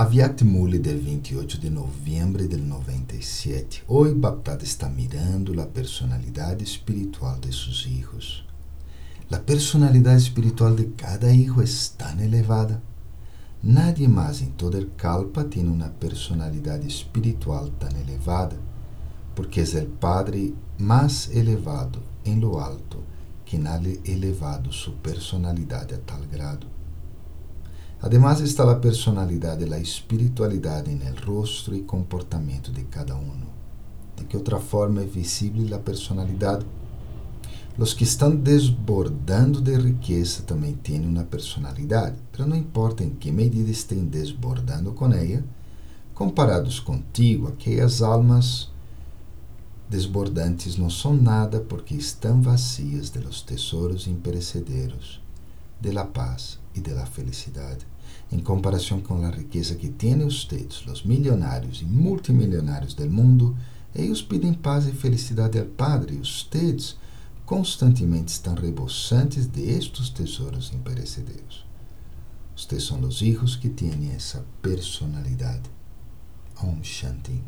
Aviat Muli del 28 de novembro del 97. Hoy Baptista está mirando a personalidade espiritual de seus hijos. A personalidade espiritual de cada hijo é tão elevada. Nadie mais em toda el Kalpa tem uma personalidade espiritual tão elevada, porque é o Padre mais elevado em lo alto que nadie elevado sua personalidade a tal grado. Además está a personalidade e a espiritualidade no rostro e comportamento de cada um. De que outra forma é visível a personalidade? Os que estão desbordando de riqueza também têm uma personalidade, mas não importa em que medida estén desbordando com ela, comparados contigo, aquelas almas desbordantes não são nada porque estão vazias de los tesouros imperecederos, de la paz e de la felicidade em comparação com a riqueza que têm ustedes, os milionários e multimilionários do mundo, eles pedem paz e felicidade ao Padre, e ustedes constantemente estão rebosantes de estes tesouros imperecederos. Ustedes são os hijos que têm essa personalidade. Om Shanti.